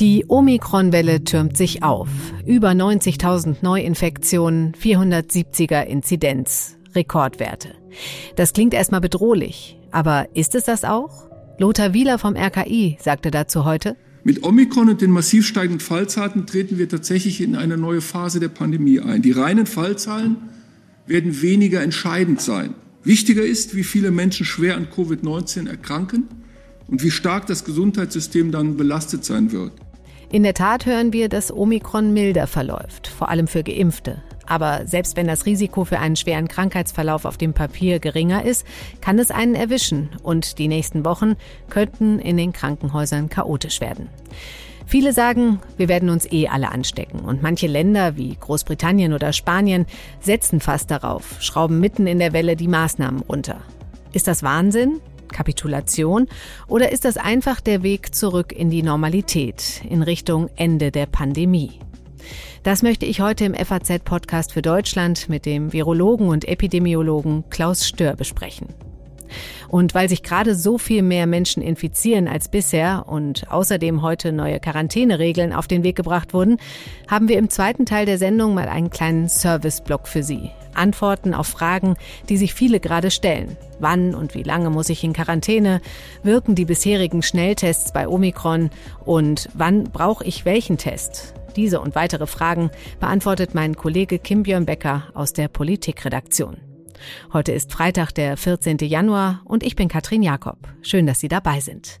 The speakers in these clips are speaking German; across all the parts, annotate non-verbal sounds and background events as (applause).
Die Omikron-Welle türmt sich auf. Über 90.000 Neuinfektionen, 470er Inzidenz. Rekordwerte. Das klingt erstmal bedrohlich. Aber ist es das auch? Lothar Wieler vom RKI sagte dazu heute, mit Omikron und den massiv steigenden Fallzahlen treten wir tatsächlich in eine neue Phase der Pandemie ein. Die reinen Fallzahlen werden weniger entscheidend sein. Wichtiger ist, wie viele Menschen schwer an Covid-19 erkranken und wie stark das Gesundheitssystem dann belastet sein wird. In der Tat hören wir, dass Omikron milder verläuft, vor allem für Geimpfte. Aber selbst wenn das Risiko für einen schweren Krankheitsverlauf auf dem Papier geringer ist, kann es einen erwischen und die nächsten Wochen könnten in den Krankenhäusern chaotisch werden. Viele sagen, wir werden uns eh alle anstecken. Und manche Länder wie Großbritannien oder Spanien setzen fast darauf, schrauben mitten in der Welle die Maßnahmen runter. Ist das Wahnsinn? Kapitulation? Oder ist das einfach der Weg zurück in die Normalität, in Richtung Ende der Pandemie? Das möchte ich heute im FAZ-Podcast für Deutschland mit dem Virologen und Epidemiologen Klaus Stör besprechen. Und weil sich gerade so viel mehr Menschen infizieren als bisher und außerdem heute neue Quarantäneregeln auf den Weg gebracht wurden, haben wir im zweiten Teil der Sendung mal einen kleinen Service-Block für Sie. Antworten auf Fragen, die sich viele gerade stellen. Wann und wie lange muss ich in Quarantäne? Wirken die bisherigen Schnelltests bei Omikron? Und wann brauche ich welchen Test? Diese und weitere Fragen beantwortet mein Kollege Kim Björn Becker aus der Politikredaktion. Heute ist Freitag, der 14. Januar und ich bin Katrin Jakob. Schön, dass Sie dabei sind.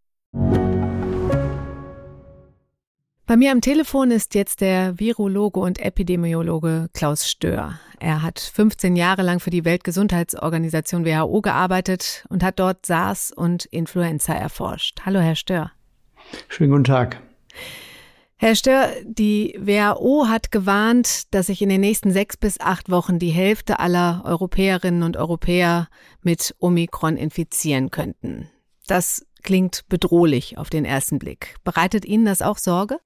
Bei mir am Telefon ist jetzt der Virologe und Epidemiologe Klaus Stör. Er hat 15 Jahre lang für die Weltgesundheitsorganisation WHO gearbeitet und hat dort SARS und Influenza erforscht. Hallo, Herr Stör. Schönen guten Tag. Herr Stör, die WHO hat gewarnt, dass sich in den nächsten sechs bis acht Wochen die Hälfte aller Europäerinnen und Europäer mit Omikron infizieren könnten. Das klingt bedrohlich auf den ersten Blick. Bereitet Ihnen das auch Sorge?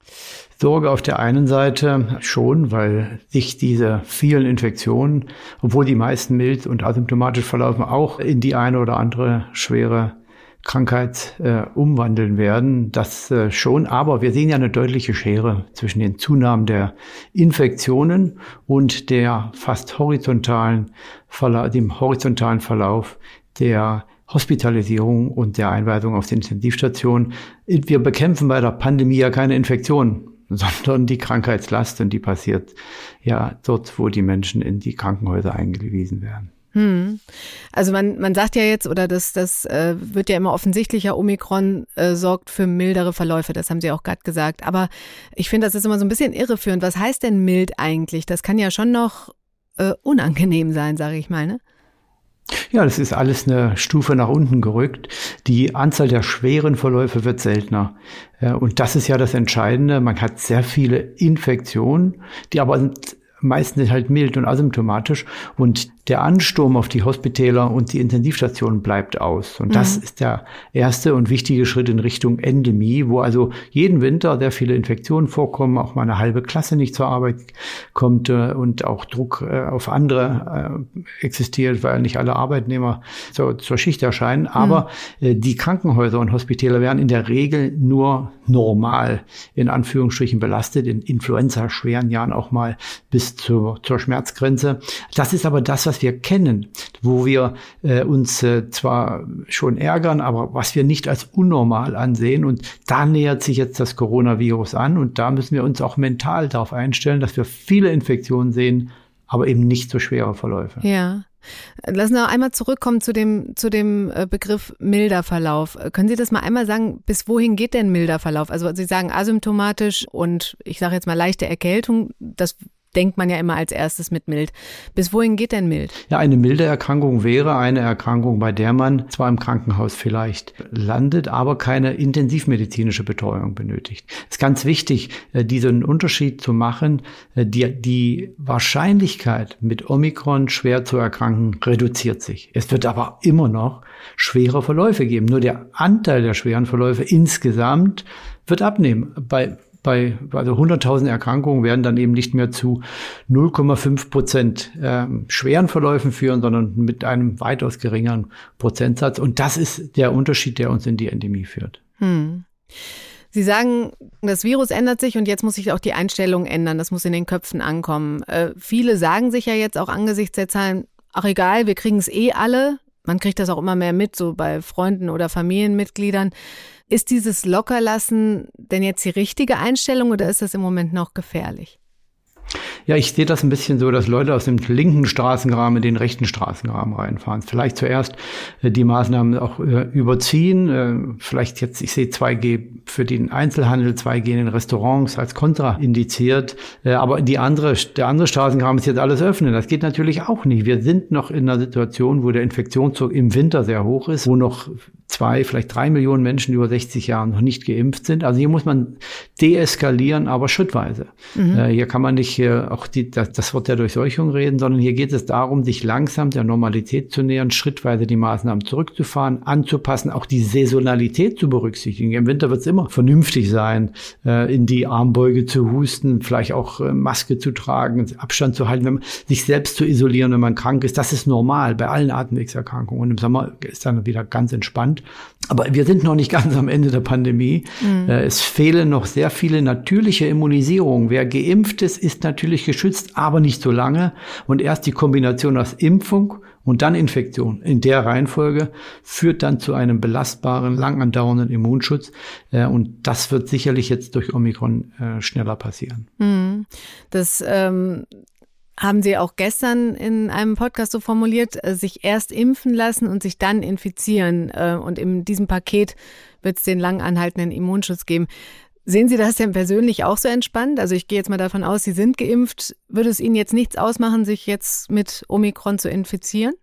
Sorge auf der einen Seite schon, weil sich diese vielen Infektionen, obwohl die meisten mild und asymptomatisch verlaufen, auch in die eine oder andere schwere Krankheit äh, umwandeln werden. Das äh, schon, aber wir sehen ja eine deutliche Schere zwischen den Zunahmen der Infektionen und der fast horizontalen Verla dem horizontalen Verlauf der Hospitalisierung und der Einweisung auf die Intensivstation. Wir bekämpfen bei der Pandemie ja keine Infektion, (laughs) sondern die Krankheitslast und die passiert ja dort, wo die Menschen in die Krankenhäuser eingewiesen werden. Hm. Also man, man sagt ja jetzt, oder das, das äh, wird ja immer offensichtlicher, Omikron äh, sorgt für mildere Verläufe, das haben Sie auch gerade gesagt. Aber ich finde, das ist immer so ein bisschen irreführend. Was heißt denn mild eigentlich? Das kann ja schon noch äh, unangenehm sein, sage ich mal. Ne? Ja, das ist alles eine Stufe nach unten gerückt. Die Anzahl der schweren Verläufe wird seltener. Und das ist ja das Entscheidende. Man hat sehr viele Infektionen, die aber meistens halt mild und asymptomatisch. Und der Ansturm auf die Hospitäler und die Intensivstationen bleibt aus. Und das mhm. ist der erste und wichtige Schritt in Richtung Endemie, wo also jeden Winter sehr viele Infektionen vorkommen, auch mal eine halbe Klasse nicht zur Arbeit kommt äh, und auch Druck äh, auf andere äh, existiert, weil nicht alle Arbeitnehmer zur, zur Schicht erscheinen. Aber mhm. die Krankenhäuser und Hospitäler werden in der Regel nur normal in Anführungsstrichen belastet, in Influenza-schweren Jahren auch mal bis zur, zur Schmerzgrenze. Das ist aber das, was was wir kennen, wo wir äh, uns äh, zwar schon ärgern, aber was wir nicht als unnormal ansehen. Und da nähert sich jetzt das Coronavirus an und da müssen wir uns auch mental darauf einstellen, dass wir viele Infektionen sehen, aber eben nicht so schwere Verläufe. Ja. Lassen wir einmal zurückkommen zu dem, zu dem äh, Begriff milder Verlauf. Können Sie das mal einmal sagen, bis wohin geht denn milder Verlauf? Also Sie sagen asymptomatisch und ich sage jetzt mal leichte Erkältung, das denkt man ja immer als erstes mit mild. Bis wohin geht denn mild? Ja, eine milde Erkrankung wäre eine Erkrankung, bei der man zwar im Krankenhaus vielleicht landet, aber keine intensivmedizinische Betreuung benötigt. Es ist ganz wichtig, äh, diesen Unterschied zu machen. Äh, die, die Wahrscheinlichkeit, mit Omikron schwer zu erkranken, reduziert sich. Es wird aber immer noch schwere Verläufe geben. Nur der Anteil der schweren Verläufe insgesamt wird abnehmen. Bei bei also 100.000 Erkrankungen werden dann eben nicht mehr zu 0,5 Prozent äh, schweren Verläufen führen, sondern mit einem weitaus geringeren Prozentsatz. Und das ist der Unterschied, der uns in die Endemie führt. Hm. Sie sagen, das Virus ändert sich und jetzt muss sich auch die Einstellung ändern. Das muss in den Köpfen ankommen. Äh, viele sagen sich ja jetzt auch angesichts der Zahlen, ach egal, wir kriegen es eh alle. Man kriegt das auch immer mehr mit, so bei Freunden oder Familienmitgliedern. Ist dieses Lockerlassen denn jetzt die richtige Einstellung oder ist das im Moment noch gefährlich? Ja, ich sehe das ein bisschen so, dass Leute aus dem linken Straßengraben in den rechten Straßengraben reinfahren. Vielleicht zuerst äh, die Maßnahmen auch äh, überziehen. Äh, vielleicht jetzt, ich sehe 2G für den Einzelhandel, 2G in den Restaurants als kontraindiziert. Aber die andere, der andere Straßengraben ist jetzt alles öffnen. Das geht natürlich auch nicht. Wir sind noch in einer Situation, wo der Infektionszug im Winter sehr hoch ist, wo noch zwei, vielleicht drei Millionen Menschen über 60 Jahren noch nicht geimpft sind. Also hier muss man deeskalieren, aber schrittweise. Mhm. Äh, hier kann man nicht äh, auch die, das, das Wort der Durchseuchung reden, sondern hier geht es darum, sich langsam der Normalität zu nähern, schrittweise die Maßnahmen zurückzufahren, anzupassen, auch die Saisonalität zu berücksichtigen. Im Winter wird es immer vernünftig sein, äh, in die Armbeuge zu husten, vielleicht auch äh, Maske zu tragen, Abstand zu halten, wenn man, sich selbst zu isolieren, wenn man krank ist. Das ist normal bei allen Atemwegserkrankungen. Und im Sommer ist dann wieder ganz entspannt. Aber wir sind noch nicht ganz am Ende der Pandemie. Mhm. Äh, es fehlen noch sehr viele natürliche Immunisierungen. Wer geimpft ist, ist natürlich geschützt, aber nicht so lange. Und erst die Kombination aus Impfung und dann Infektion in der Reihenfolge führt dann zu einem belastbaren, lang andauernden Immunschutz. Äh, und das wird sicherlich jetzt durch Omikron äh, schneller passieren. Mhm. Das ähm haben Sie auch gestern in einem Podcast so formuliert, äh, sich erst impfen lassen und sich dann infizieren. Äh, und in diesem Paket wird es den lang anhaltenden Immunschutz geben. Sehen Sie das denn persönlich auch so entspannt? Also ich gehe jetzt mal davon aus, Sie sind geimpft. Würde es Ihnen jetzt nichts ausmachen, sich jetzt mit Omikron zu infizieren?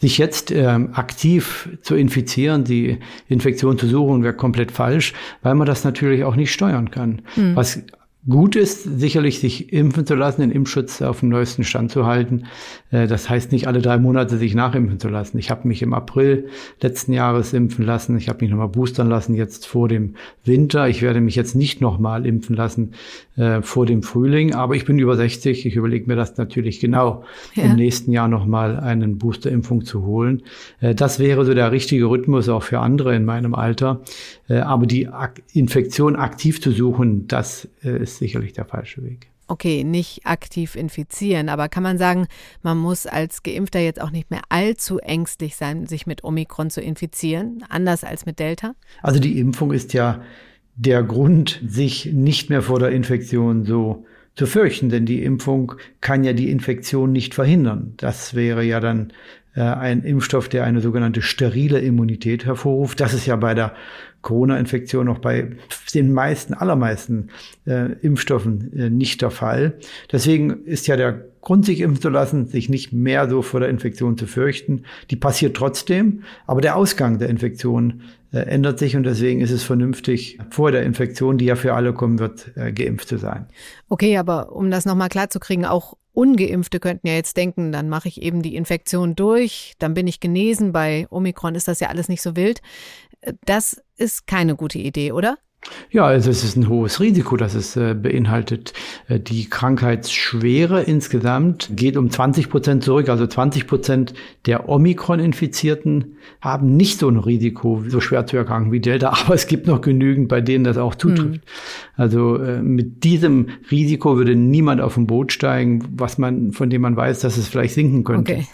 Sich jetzt ähm, aktiv zu infizieren, die Infektion zu suchen, wäre komplett falsch, weil man das natürlich auch nicht steuern kann. Hm. Was Gut ist sicherlich, sich impfen zu lassen, den Impfschutz auf dem neuesten Stand zu halten. Äh, das heißt nicht alle drei Monate sich nachimpfen zu lassen. Ich habe mich im April letzten Jahres impfen lassen. Ich habe mich nochmal boostern lassen jetzt vor dem Winter. Ich werde mich jetzt nicht nochmal impfen lassen äh, vor dem Frühling. Aber ich bin über 60. Ich überlege mir das natürlich genau, ja. im nächsten Jahr nochmal einen Boosterimpfung zu holen. Äh, das wäre so der richtige Rhythmus auch für andere in meinem Alter. Äh, aber die Ak Infektion aktiv zu suchen, das äh, ist sicherlich der falsche Weg. Okay, nicht aktiv infizieren, aber kann man sagen, man muss als Geimpfter jetzt auch nicht mehr allzu ängstlich sein, sich mit Omikron zu infizieren, anders als mit Delta? Also die Impfung ist ja der Grund, sich nicht mehr vor der Infektion so zu fürchten, denn die Impfung kann ja die Infektion nicht verhindern. Das wäre ja dann ein Impfstoff, der eine sogenannte sterile Immunität hervorruft. Das ist ja bei der Corona-Infektion noch bei den meisten, allermeisten äh, Impfstoffen äh, nicht der Fall. Deswegen ist ja der Grund, sich impfen zu lassen, sich nicht mehr so vor der Infektion zu fürchten. Die passiert trotzdem, aber der Ausgang der Infektion äh, ändert sich und deswegen ist es vernünftig, vor der Infektion, die ja für alle kommen wird, äh, geimpft zu sein. Okay, aber um das nochmal klar zu kriegen, auch Ungeimpfte könnten ja jetzt denken, dann mache ich eben die Infektion durch, dann bin ich genesen. Bei Omikron ist das ja alles nicht so wild. Das ist keine gute Idee, oder? Ja, also es ist ein hohes Risiko, das es äh, beinhaltet. Äh, die Krankheitsschwere insgesamt geht um 20 Prozent zurück. Also 20 Prozent der Omikron-Infizierten haben nicht so ein Risiko, so schwer zu erkranken wie Delta. (laughs) Aber es gibt noch genügend, bei denen das auch zutrifft. Mhm. Also äh, mit diesem Risiko würde niemand auf ein Boot steigen, was man, von dem man weiß, dass es vielleicht sinken könnte. Okay.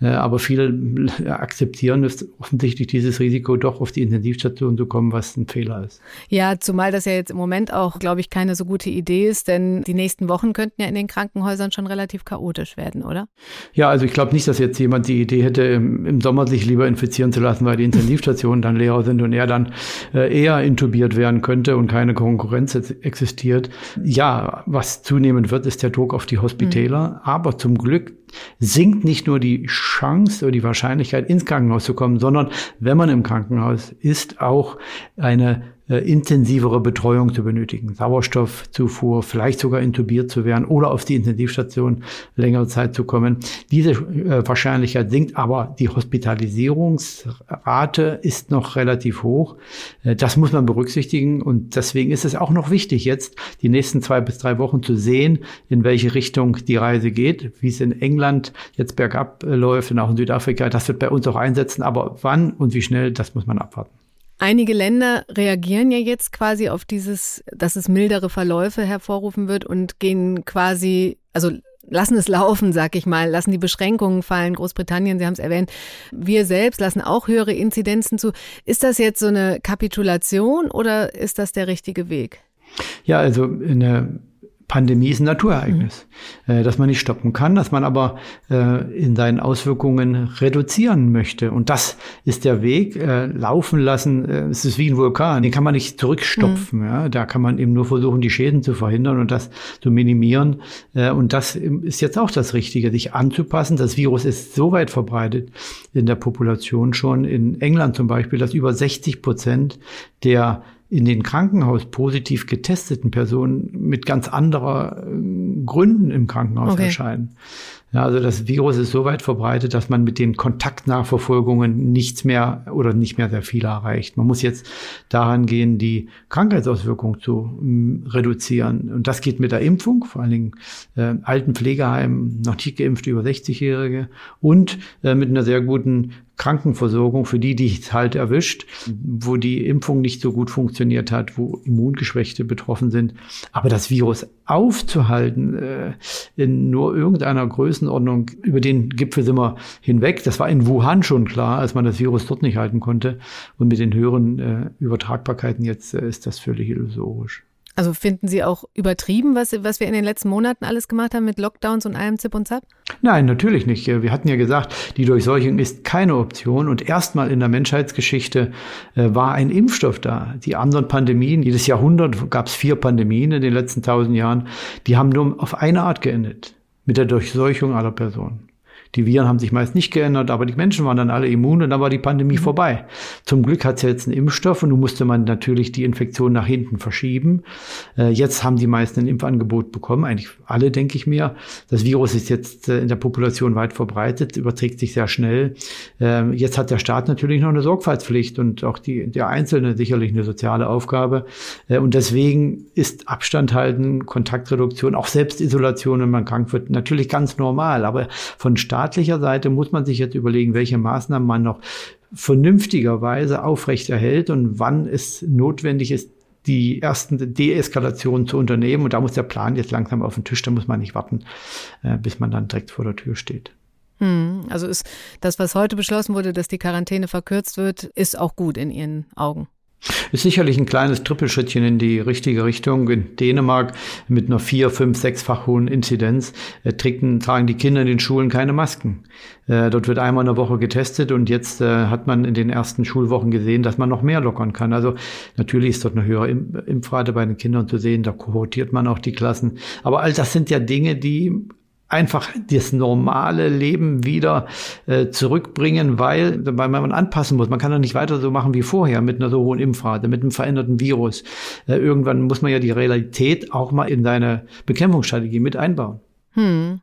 Äh, aber viele (laughs) akzeptieren es offensichtlich dieses Risiko, doch auf die Intensivstation zu kommen, was ein Fehler ist. Ja, zumal das ja jetzt im Moment auch, glaube ich, keine so gute Idee ist, denn die nächsten Wochen könnten ja in den Krankenhäusern schon relativ chaotisch werden, oder? Ja, also ich glaube nicht, dass jetzt jemand die Idee hätte, im, Sommer sich lieber infizieren zu lassen, weil die Intensivstationen dann leer sind und er dann äh, eher intubiert werden könnte und keine Konkurrenz existiert. Ja, was zunehmend wird, ist der Druck auf die Hospitäler. Mhm. Aber zum Glück sinkt nicht nur die Chance oder die Wahrscheinlichkeit, ins Krankenhaus zu kommen, sondern wenn man im Krankenhaus ist, auch eine intensivere Betreuung zu benötigen, Sauerstoffzufuhr, vielleicht sogar intubiert zu werden oder auf die Intensivstation längere Zeit zu kommen. Diese äh, Wahrscheinlichkeit sinkt, aber die Hospitalisierungsrate ist noch relativ hoch. Äh, das muss man berücksichtigen und deswegen ist es auch noch wichtig, jetzt die nächsten zwei bis drei Wochen zu sehen, in welche Richtung die Reise geht, wie es in England jetzt bergab äh, läuft und auch in Südafrika. Das wird bei uns auch einsetzen, aber wann und wie schnell, das muss man abwarten. Einige Länder reagieren ja jetzt quasi auf dieses, dass es mildere Verläufe hervorrufen wird und gehen quasi, also lassen es laufen, sag ich mal, lassen die Beschränkungen fallen. Großbritannien, Sie haben es erwähnt, wir selbst lassen auch höhere Inzidenzen zu. Ist das jetzt so eine Kapitulation oder ist das der richtige Weg? Ja, also eine Pandemie ist ein Naturereignis, mhm. äh, das man nicht stoppen kann, dass man aber äh, in seinen Auswirkungen reduzieren möchte. Und das ist der Weg, äh, laufen lassen. Äh, es ist wie ein Vulkan, den kann man nicht zurückstopfen. Mhm. Ja? Da kann man eben nur versuchen, die Schäden zu verhindern und das zu minimieren. Äh, und das ist jetzt auch das Richtige, sich anzupassen. Das Virus ist so weit verbreitet in der Population schon, in England zum Beispiel, dass über 60 Prozent der in den Krankenhaus positiv getesteten Personen mit ganz anderer äh, Gründen im Krankenhaus okay. erscheinen. Ja, also das Virus ist so weit verbreitet, dass man mit den Kontaktnachverfolgungen nichts mehr oder nicht mehr sehr viel erreicht. Man muss jetzt daran gehen, die Krankheitsauswirkungen zu m, reduzieren. Und das geht mit der Impfung, vor allen Dingen äh, alten Pflegeheimen, noch nicht geimpfte über 60-Jährige und äh, mit einer sehr guten Krankenversorgung für die, die es halt erwischt, wo die Impfung nicht so gut funktioniert hat, wo Immungeschwächte betroffen sind. Aber das Virus aufzuhalten äh, in nur irgendeiner Größenordnung, über den Gipfel sind wir hinweg. Das war in Wuhan schon klar, als man das Virus dort nicht halten konnte. Und mit den höheren äh, Übertragbarkeiten jetzt äh, ist das völlig illusorisch. Also finden Sie auch übertrieben, was, was wir in den letzten Monaten alles gemacht haben mit Lockdowns und allem Zip und Zap? Nein, natürlich nicht. Wir hatten ja gesagt, die Durchseuchung ist keine Option und erstmal in der Menschheitsgeschichte äh, war ein Impfstoff da. Die anderen Pandemien, jedes Jahrhundert gab es vier Pandemien in den letzten tausend Jahren, die haben nur auf eine Art geendet, mit der Durchseuchung aller Personen. Die Viren haben sich meist nicht geändert, aber die Menschen waren dann alle immun und dann war die Pandemie mhm. vorbei. Zum Glück hat es ja jetzt einen Impfstoff und nun musste man natürlich die Infektion nach hinten verschieben. Äh, jetzt haben die meisten ein Impfangebot bekommen, eigentlich alle, denke ich mir. Das Virus ist jetzt äh, in der Population weit verbreitet, überträgt sich sehr schnell. Äh, jetzt hat der Staat natürlich noch eine Sorgfaltspflicht und auch die, der Einzelne sicherlich eine soziale Aufgabe. Äh, und deswegen ist Abstand halten, Kontaktreduktion, auch Selbstisolation, wenn man krank wird, natürlich ganz normal. Aber von Staat staatlicher Seite muss man sich jetzt überlegen, welche Maßnahmen man noch vernünftigerweise aufrechterhält und wann es notwendig ist, die ersten Deeskalationen zu unternehmen. Und da muss der Plan jetzt langsam auf den Tisch, da muss man nicht warten, äh, bis man dann direkt vor der Tür steht. Hm, also ist das, was heute beschlossen wurde, dass die Quarantäne verkürzt wird, ist auch gut in Ihren Augen. Ist sicherlich ein kleines Trippelschrittchen in die richtige Richtung. In Dänemark mit einer vier, fünf, sechsfach hohen Inzidenz äh, trägen, tragen die Kinder in den Schulen keine Masken. Äh, dort wird einmal in der Woche getestet und jetzt äh, hat man in den ersten Schulwochen gesehen, dass man noch mehr lockern kann. Also natürlich ist dort eine höhere Impfrate bei den Kindern zu sehen, da kohortiert man auch die Klassen. Aber all das sind ja Dinge, die einfach das normale Leben wieder äh, zurückbringen, weil, weil man anpassen muss. Man kann doch nicht weiter so machen wie vorher mit einer so hohen Impfrate, mit einem veränderten Virus. Äh, irgendwann muss man ja die Realität auch mal in seine Bekämpfungsstrategie mit einbauen. Hm.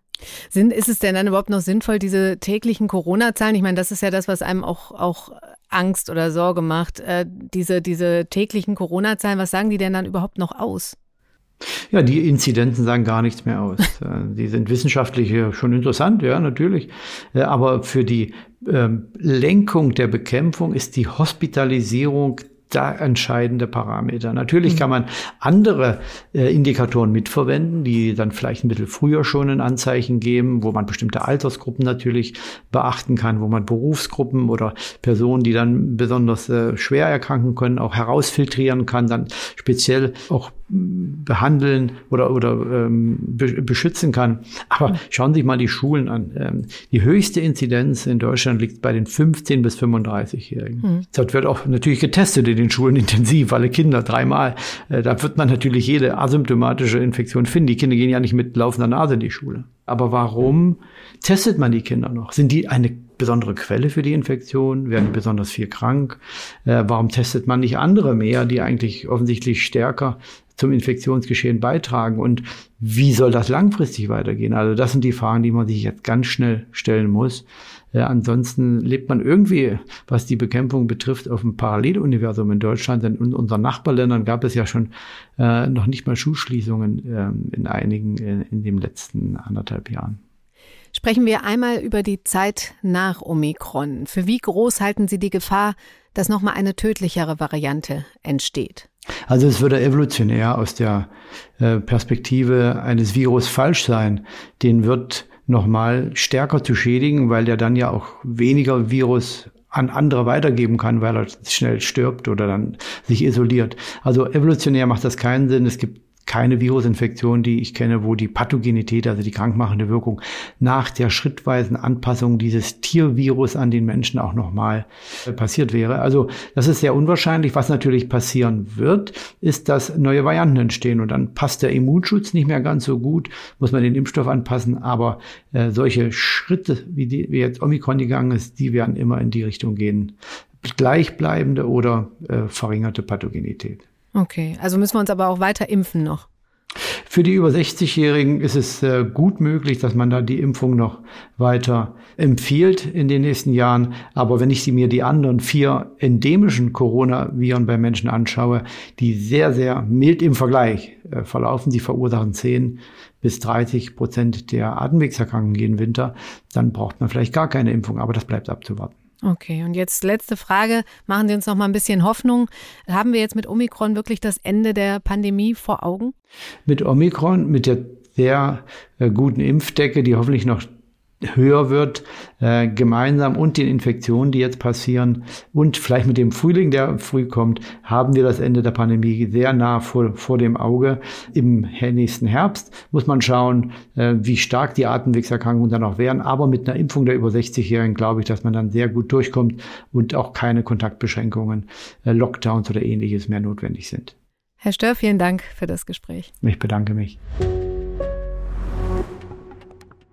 Sind, ist es denn dann überhaupt noch sinnvoll, diese täglichen Corona-Zahlen? Ich meine, das ist ja das, was einem auch, auch Angst oder Sorge macht. Äh, diese, diese täglichen Corona-Zahlen, was sagen die denn dann überhaupt noch aus? Ja, die Inzidenzen sagen gar nichts mehr aus. (laughs) Äh, die sind wissenschaftlich schon interessant, ja, natürlich. Äh, aber für die ähm, Lenkung der Bekämpfung ist die Hospitalisierung der entscheidende Parameter. Natürlich kann man andere äh, Indikatoren mitverwenden, die dann vielleicht ein bisschen früher schon ein Anzeichen geben, wo man bestimmte Altersgruppen natürlich beachten kann, wo man Berufsgruppen oder Personen, die dann besonders äh, schwer erkranken können, auch herausfiltrieren kann, dann speziell auch behandeln oder, oder ähm, beschützen kann. Aber schauen Sie sich mal die Schulen an. Ähm, die höchste Inzidenz in Deutschland liegt bei den 15- bis 35-Jährigen. Mhm. Dort wird auch natürlich getestet in den Schulen (laughs) intensiv, alle Kinder dreimal. Äh, da wird man natürlich jede asymptomatische Infektion finden. Die Kinder gehen ja nicht mit laufender Nase in die Schule. Aber warum testet man die Kinder noch? Sind die eine besondere Quelle für die Infektion? Werden die besonders viel krank? Äh, warum testet man nicht andere mehr, die eigentlich offensichtlich stärker zum Infektionsgeschehen beitragen und wie soll das langfristig weitergehen? Also das sind die Fragen, die man sich jetzt ganz schnell stellen muss. Äh, ansonsten lebt man irgendwie, was die Bekämpfung betrifft, auf einem Paralleluniversum in Deutschland. Denn in unseren Nachbarländern gab es ja schon äh, noch nicht mal Schulschließungen äh, in einigen in, in den letzten anderthalb Jahren. Sprechen wir einmal über die Zeit nach Omikron. Für wie groß halten Sie die Gefahr, dass nochmal eine tödlichere Variante entsteht? Also es würde evolutionär aus der äh, Perspektive eines Virus falsch sein. Den wird nochmal stärker zu schädigen, weil der dann ja auch weniger Virus an andere weitergeben kann, weil er schnell stirbt oder dann sich isoliert. Also evolutionär macht das keinen Sinn. Es gibt keine Virusinfektion, die ich kenne, wo die Pathogenität, also die krankmachende Wirkung nach der schrittweisen Anpassung dieses Tiervirus an den Menschen auch nochmal äh, passiert wäre. Also das ist sehr unwahrscheinlich. Was natürlich passieren wird, ist, dass neue Varianten entstehen und dann passt der Immunschutz nicht mehr ganz so gut, muss man den Impfstoff anpassen, aber äh, solche Schritte, wie, die, wie jetzt Omikron gegangen ist, die werden immer in die Richtung gehen. Gleichbleibende oder äh, verringerte Pathogenität. Okay, also müssen wir uns aber auch weiter impfen noch. Für die über 60-Jährigen ist es äh, gut möglich, dass man da die Impfung noch weiter empfiehlt in den nächsten Jahren. Aber wenn ich sie mir die anderen vier endemischen Coronaviren bei Menschen anschaue, die sehr, sehr mild im Vergleich äh, verlaufen, die verursachen 10 bis 30 Prozent der Atemwegserkrankungen jeden Winter, dann braucht man vielleicht gar keine Impfung. Aber das bleibt abzuwarten. Okay, und jetzt letzte Frage. Machen Sie uns noch mal ein bisschen Hoffnung. Haben wir jetzt mit Omikron wirklich das Ende der Pandemie vor Augen? Mit Omikron, mit der sehr äh, guten Impfdecke, die hoffentlich noch höher wird, äh, gemeinsam und den Infektionen, die jetzt passieren und vielleicht mit dem Frühling, der früh kommt, haben wir das Ende der Pandemie sehr nah vor, vor dem Auge. Im nächsten Herbst muss man schauen, äh, wie stark die Atemwegserkrankungen dann auch werden. Aber mit einer Impfung der über 60-Jährigen glaube ich, dass man dann sehr gut durchkommt und auch keine Kontaktbeschränkungen, äh, Lockdowns oder ähnliches mehr notwendig sind. Herr Stör, vielen Dank für das Gespräch. Ich bedanke mich.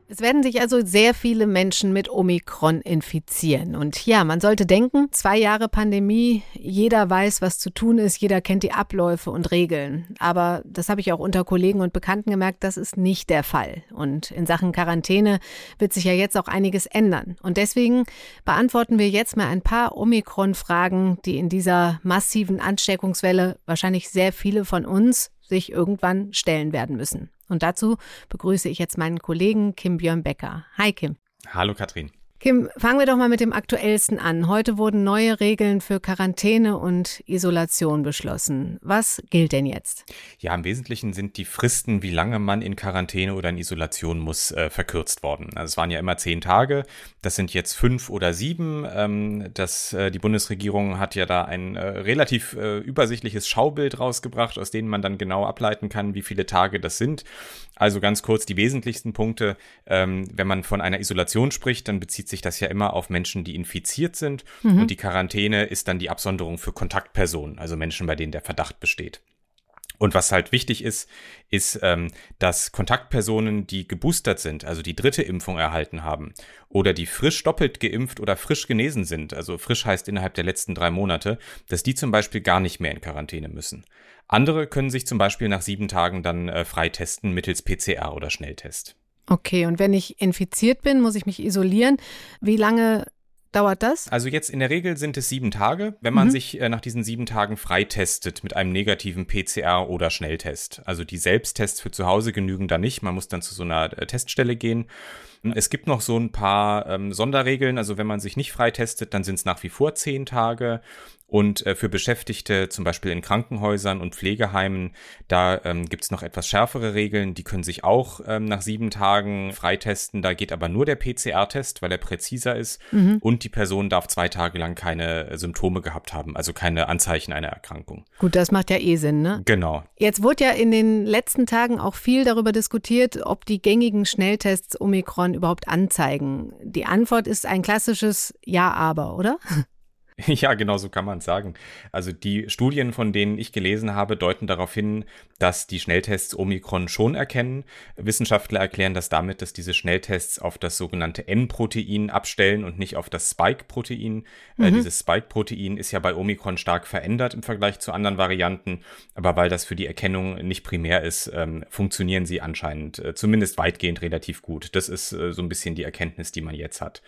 Es werden sich also sehr viele Menschen mit Omikron infizieren. Und ja, man sollte denken, zwei Jahre Pandemie, jeder weiß, was zu tun ist, jeder kennt die Abläufe und Regeln. Aber das habe ich auch unter Kollegen und Bekannten gemerkt, das ist nicht der Fall. Und in Sachen Quarantäne wird sich ja jetzt auch einiges ändern. Und deswegen beantworten wir jetzt mal ein paar Omikron-Fragen, die in dieser massiven Ansteckungswelle wahrscheinlich sehr viele von uns sich irgendwann stellen werden müssen. Und dazu begrüße ich jetzt meinen Kollegen Kim Björn Becker. Hi Kim. Hallo Katrin. Kim, fangen wir doch mal mit dem aktuellsten an. Heute wurden neue Regeln für Quarantäne und Isolation beschlossen. Was gilt denn jetzt? Ja, im Wesentlichen sind die Fristen, wie lange man in Quarantäne oder in Isolation muss, äh, verkürzt worden. Also es waren ja immer zehn Tage. Das sind jetzt fünf oder sieben. Ähm, das, äh, die Bundesregierung hat ja da ein äh, relativ äh, übersichtliches Schaubild rausgebracht, aus dem man dann genau ableiten kann, wie viele Tage das sind. Also ganz kurz die wesentlichsten Punkte. Ähm, wenn man von einer Isolation spricht, dann bezieht sich das ja immer auf Menschen, die infiziert sind. Mhm. Und die Quarantäne ist dann die Absonderung für Kontaktpersonen, also Menschen, bei denen der Verdacht besteht. Und was halt wichtig ist, ist, ähm, dass Kontaktpersonen, die geboostert sind, also die dritte Impfung erhalten haben, oder die frisch doppelt geimpft oder frisch genesen sind, also frisch heißt innerhalb der letzten drei Monate, dass die zum Beispiel gar nicht mehr in Quarantäne müssen. Andere können sich zum Beispiel nach sieben Tagen dann äh, freitesten mittels PCR oder Schnelltest. Okay, und wenn ich infiziert bin, muss ich mich isolieren. Wie lange dauert das? Also jetzt in der Regel sind es sieben Tage, wenn man mhm. sich äh, nach diesen sieben Tagen freitestet mit einem negativen PCR oder Schnelltest. Also die Selbsttests für zu Hause genügen da nicht. Man muss dann zu so einer äh, Teststelle gehen. Es gibt noch so ein paar ähm, Sonderregeln. Also wenn man sich nicht freitestet, dann sind es nach wie vor zehn Tage. Und äh, für Beschäftigte, zum Beispiel in Krankenhäusern und Pflegeheimen, da ähm, gibt es noch etwas schärfere Regeln. Die können sich auch ähm, nach sieben Tagen freitesten. Da geht aber nur der PCR-Test, weil er präziser ist. Mhm. Und die Person darf zwei Tage lang keine äh, Symptome gehabt haben, also keine Anzeichen einer Erkrankung. Gut, das macht ja eh Sinn, ne? Genau. Jetzt wurde ja in den letzten Tagen auch viel darüber diskutiert, ob die gängigen Schnelltests Omikron überhaupt anzeigen. Die Antwort ist ein klassisches Ja, aber, oder? (laughs) (laughs) Ja, genau so kann man es sagen. Also die Studien, von denen ich gelesen habe, deuten darauf hin, dass die Schnelltests Omikron schon erkennen. Wissenschaftler erklären das damit, dass diese Schnelltests auf das sogenannte N-Protein abstellen und nicht auf das Spike-Protein. Äh, mhm. Äh, dieses Spike-Protein ist ja bei Omikron stark verändert im Vergleich zu anderen Varianten, aber weil das für die Erkennung nicht primär ist, ähm, funktionieren sie anscheinend äh, zumindest weitgehend relativ gut. Das ist äh, so ein bisschen die Erkenntnis, die man jetzt hat.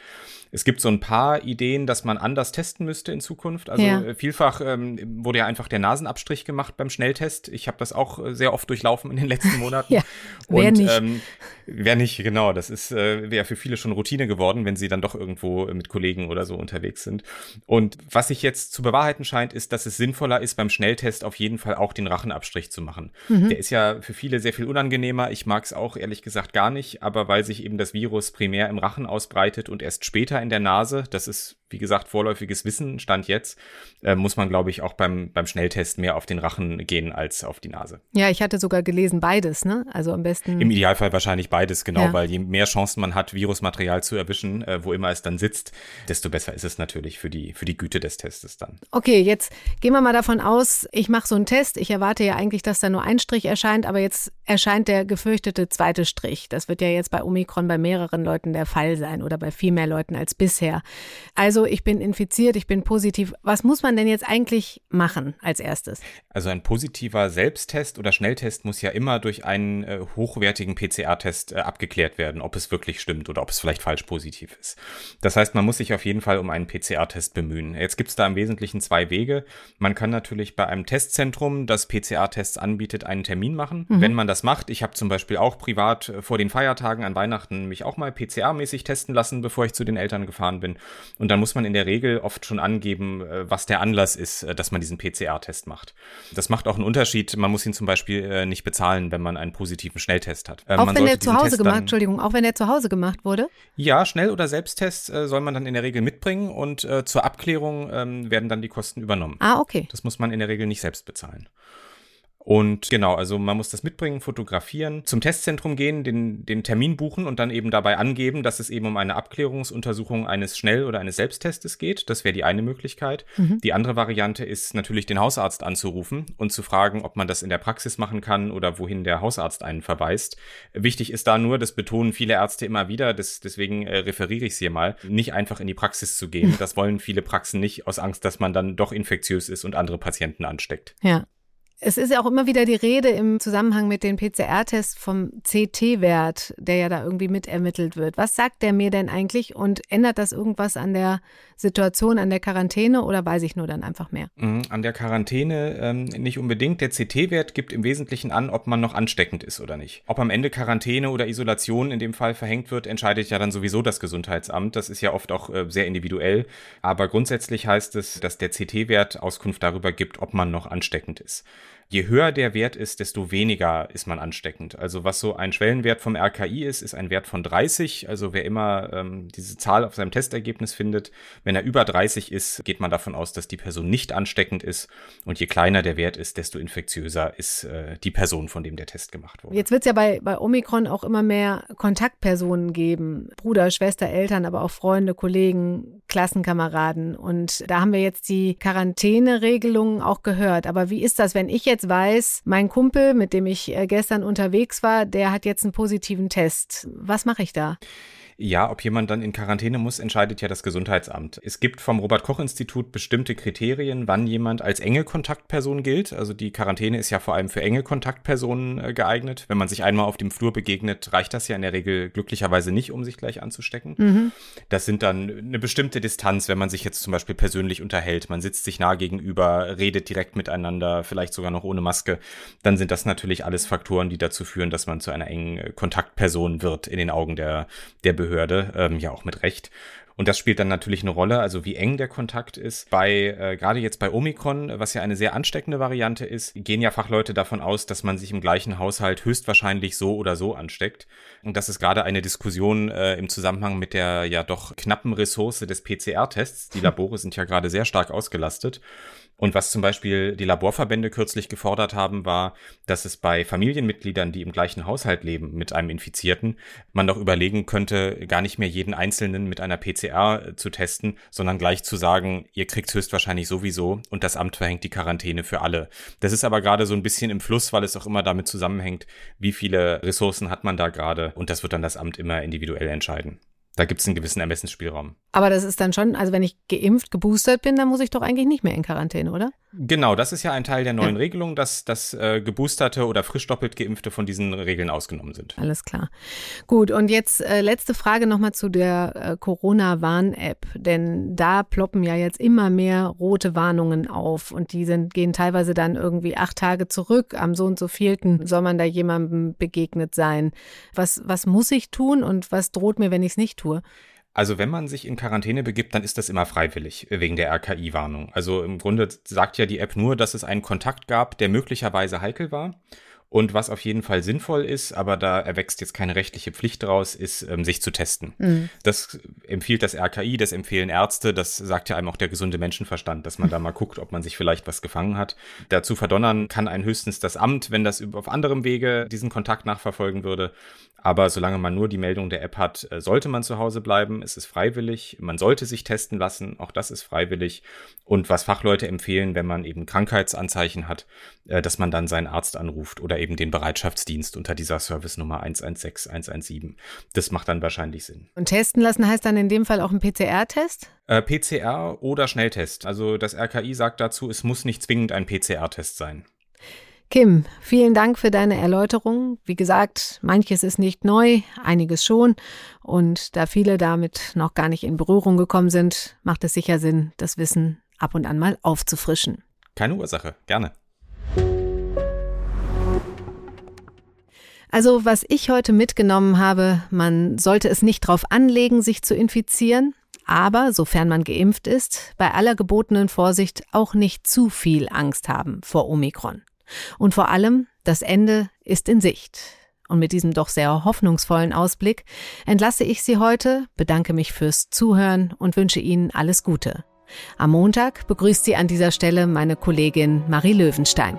Es gibt so ein paar Ideen, dass man anders testen müsste in Zukunft. Also ja. Äh, vielfach ähm, wurde ja einfach der Nasenabstrich gemacht beim Schnelltest. Ich habe das auch äh, sehr oft durchlaufen in den letzten (laughs) Monaten. ja, wer Und, nicht. Ähm, wer nicht, genau. Das ist äh, wäre für viele schon Routine geworden, wenn sie dann doch irgendwo mit Kollegen oder so unterwegs sind. Und was sich jetzt zu bewahrheiten scheint, ist, dass es sinnvoller ist, beim Schnelltest auf jeden Fall auch den Rachenabstrich zu machen. Mhm. Der ist ja für viele sehr viel unangenehmer. Ich mag es auch ehrlich gesagt gar nicht, aber weil sich eben das Virus primär im Rachen ausbreitet und erst später in der Nase. Das ist, wie gesagt, vorläufiges Wissen, Stand jetzt, äh, muss man, glaube ich, auch beim, beim Schnelltest mehr auf den Rachen gehen als auf die Nase. Ja, ich hatte sogar gelesen, beides, ne? Also am besten. Im Idealfall wahrscheinlich beides, genau, ja. weil je mehr Chancen man hat, Virusmaterial zu erwischen, äh, wo immer es dann sitzt, desto besser ist es natürlich für die, für die Güte des Testes dann. Okay, jetzt gehen wir mal davon aus, ich mache so einen Test. Ich erwarte ja eigentlich, dass da nur ein Strich erscheint, aber jetzt erscheint der gefürchtete zweite Strich. Das wird ja jetzt bei Omikron bei mehreren Leuten der Fall sein oder bei viel mehr Leuten als bisher. Also ich bin infiziert, ich bin positiv. Was muss man denn jetzt eigentlich machen als erstes? Also ein positiver Selbsttest oder Schnelltest muss ja immer durch einen äh, hochwertigen PCR-Test äh, abgeklärt werden, ob es wirklich stimmt oder ob es vielleicht falsch positiv ist. Das heißt, man muss sich auf jeden Fall um einen PCR-Test bemühen. Jetzt gibt es da im Wesentlichen zwei Wege. Man kann natürlich bei einem Testzentrum, das PCR-Tests anbietet, einen Termin machen. Mhm. Wenn man das macht, ich habe zum Beispiel auch privat äh, vor den Feiertagen an Weihnachten mich auch mal PCR-mäßig testen lassen, bevor ich zu den Eltern gefahren bin. Und dann muss man in der Regel oft schon angeben, äh, was der Anlass ist, äh, dass man diesen PCR-Test macht. Das macht auch einen Unterschied. Man muss ihn zum Beispiel nicht bezahlen, wenn man einen positiven Schnelltest hat. Auch wenn der zu Hause Test gemacht, Entschuldigung, auch wenn der zu Hause gemacht wurde? Ja, Schnell- oder Selbsttest soll man dann in der Regel mitbringen und zur Abklärung ähm, werden dann die Kosten übernommen. Ah, okay. Das muss man in der Regel nicht selbst bezahlen. Und genau, also man muss das mitbringen, fotografieren, zum Testzentrum gehen, den, den Termin buchen und dann eben dabei angeben, dass es eben um eine Abklärungsuntersuchung eines Schnell- oder eines Selbsttestes geht. Das wäre die eine Möglichkeit. Mhm. Die andere Variante ist natürlich den Hausarzt anzurufen und zu fragen, ob man das in der Praxis machen kann oder wohin der Hausarzt einen verweist. Wichtig ist da nur, das betonen viele Ärzte immer wieder, das, deswegen äh, referiere ich es hier mal, nicht einfach in die Praxis zu gehen. (laughs) Das wollen viele Praxen nicht aus Angst, dass man dann doch infektiös ist und andere Patienten ansteckt. Ja. Es ist ja auch immer wieder die Rede im Zusammenhang mit den PCR-Tests vom CT-Wert, der ja da irgendwie mitermittelt wird. Was sagt der mir denn eigentlich und ändert das irgendwas an der Situation, an der Quarantäne oder weiß ich nur dann einfach mehr? Mhm, an der Quarantäne ähm, nicht unbedingt. Der CT-Wert gibt im Wesentlichen an, ob man noch ansteckend ist oder nicht. Ob am Ende Quarantäne oder Isolation in dem Fall verhängt wird, entscheidet ja dann sowieso das Gesundheitsamt. Das ist ja oft auch äh, sehr individuell. Aber grundsätzlich heißt es, dass der CT-Wert Auskunft darüber gibt, ob man noch ansteckend ist. Je höher der Wert ist, desto weniger ist man ansteckend. Also was so ein Schwellenwert vom RKI ist, ist ein Wert von 30. Also wer immer ähm, diese Zahl auf seinem Testergebnis findet, wenn er über 30 ist, geht man davon aus, dass die Person nicht ansteckend ist. Und je kleiner der Wert ist, desto infektiöser ist äh, die Person, von dem der Test gemacht wurde. Jetzt wird es ja bei, bei Omikron auch immer mehr Kontaktpersonen geben. Bruder, Schwester, Eltern, aber auch Freunde, Kollegen, Klassenkameraden. Und da haben wir jetzt die Quarantäneregelungen auch gehört. Aber wie ist das, wenn ich jetzt jetzt weiß, mein Kumpel, mit dem ich äh, gestern unterwegs war, der hat jetzt einen positiven Test. Was mache ich da? Ja, ob jemand dann in Quarantäne muss, entscheidet ja das Gesundheitsamt. Es gibt vom Robert Koch Institut bestimmte Kriterien, wann jemand als enge Kontaktperson gilt. Also die Quarantäne ist ja vor allem für enge Kontaktpersonen äh, geeignet. Wenn man sich einmal auf dem Flur begegnet, reicht das ja in der Regel glücklicherweise nicht, um sich gleich anzustecken. Mhm. Das sind dann eine bestimmte Distanz, wenn man sich jetzt zum Beispiel persönlich unterhält. Man sitzt sich nah gegenüber, redet direkt miteinander, vielleicht sogar noch ohne Maske. Dann sind das natürlich alles Faktoren, die dazu führen, dass man zu einer engen Kontaktperson wird in den Augen der, der Behörde. Behörde, ähm, ja auch mit Recht. Und das spielt dann natürlich eine Rolle, also wie eng der Kontakt ist. Bei, äh, gerade jetzt bei Omikron, was ja eine sehr ansteckende Variante ist, gehen ja Fachleute davon aus, dass man sich im gleichen Haushalt höchstwahrscheinlich so oder so ansteckt. Und das ist gerade eine Diskussion äh, im Zusammenhang mit der ja doch knappen Ressource des PCR-Tests. Die Labore sind ja gerade sehr stark ausgelastet. Und was zum Beispiel die Laborverbände kürzlich gefordert haben, war, dass es bei Familienmitgliedern, die im gleichen Haushalt leben mit einem Infizierten, man doch überlegen könnte, gar nicht mehr jeden Einzelnen mit einer PCR zu testen, sondern gleich zu sagen, ihr kriegt höchstwahrscheinlich sowieso und das Amt verhängt die Quarantäne für alle. Das ist aber gerade so ein bisschen im Fluss, weil es auch immer damit zusammenhängt, wie viele Ressourcen hat man da gerade und das wird dann das Amt immer individuell entscheiden. Da gibt es einen gewissen Ermessensspielraum. Aber das ist dann schon, also wenn ich geimpft, geboostert bin, dann muss ich doch eigentlich nicht mehr in Quarantäne, oder? Genau, das ist ja ein Teil der neuen ja. Regelung, dass, dass äh, geboosterte oder frisch doppelt geimpfte von diesen Regeln ausgenommen sind. Alles klar. Gut, und jetzt äh, letzte Frage nochmal zu der äh, Corona-Warn-App. Denn da ploppen ja jetzt immer mehr rote Warnungen auf und die sind, gehen teilweise dann irgendwie acht Tage zurück. Am so und so vielten soll man da jemandem begegnet sein. Was, was muss ich tun und was droht mir, wenn ich es nicht tue? Also wenn man sich in Quarantäne begibt, dann ist das immer freiwillig wegen der RKI-Warnung. Also im Grunde sagt ja die App nur, dass es einen Kontakt gab, der möglicherweise heikel war. Und was auf jeden Fall sinnvoll ist, aber da erwächst jetzt keine rechtliche Pflicht draus, ist, ähm, sich zu testen. Mhm. Das empfiehlt das RKI, das empfehlen Ärzte, das sagt ja einem auch der gesunde Menschenverstand, dass man da mal guckt, ob man sich vielleicht was gefangen hat. Dazu verdonnern kann ein höchstens das Amt, wenn das auf anderem Wege diesen Kontakt nachverfolgen würde. Aber solange man nur die Meldung der App hat, äh, sollte man zu Hause bleiben. Es ist freiwillig. Man sollte sich testen lassen. Auch das ist freiwillig. Und was Fachleute empfehlen, wenn man eben Krankheitsanzeichen hat, äh, dass man dann seinen Arzt anruft oder eben den Bereitschaftsdienst unter dieser Service-Nummer 116 117. Das macht dann wahrscheinlich Sinn. Und testen lassen heißt dann in dem Fall auch ein PCR-Test? Äh, PCR oder Schnelltest. Also das RKI sagt dazu, es muss nicht zwingend ein PCR-Test sein. Kim, vielen Dank für deine Erläuterung. Wie gesagt, manches ist nicht neu, einiges schon. Und da viele damit noch gar nicht in Berührung gekommen sind, macht es sicher Sinn, das Wissen ab und an mal aufzufrischen. Keine Ursache, gerne. Also, was ich heute mitgenommen habe, man sollte es nicht darauf anlegen, sich zu infizieren, aber, sofern man geimpft ist, bei aller gebotenen Vorsicht auch nicht zu viel Angst haben vor Omikron. Und vor allem, das Ende ist in Sicht. Und mit diesem doch sehr hoffnungsvollen Ausblick entlasse ich Sie heute, bedanke mich fürs Zuhören und wünsche Ihnen alles Gute. Am Montag begrüßt Sie an dieser Stelle meine Kollegin Marie Löwenstein.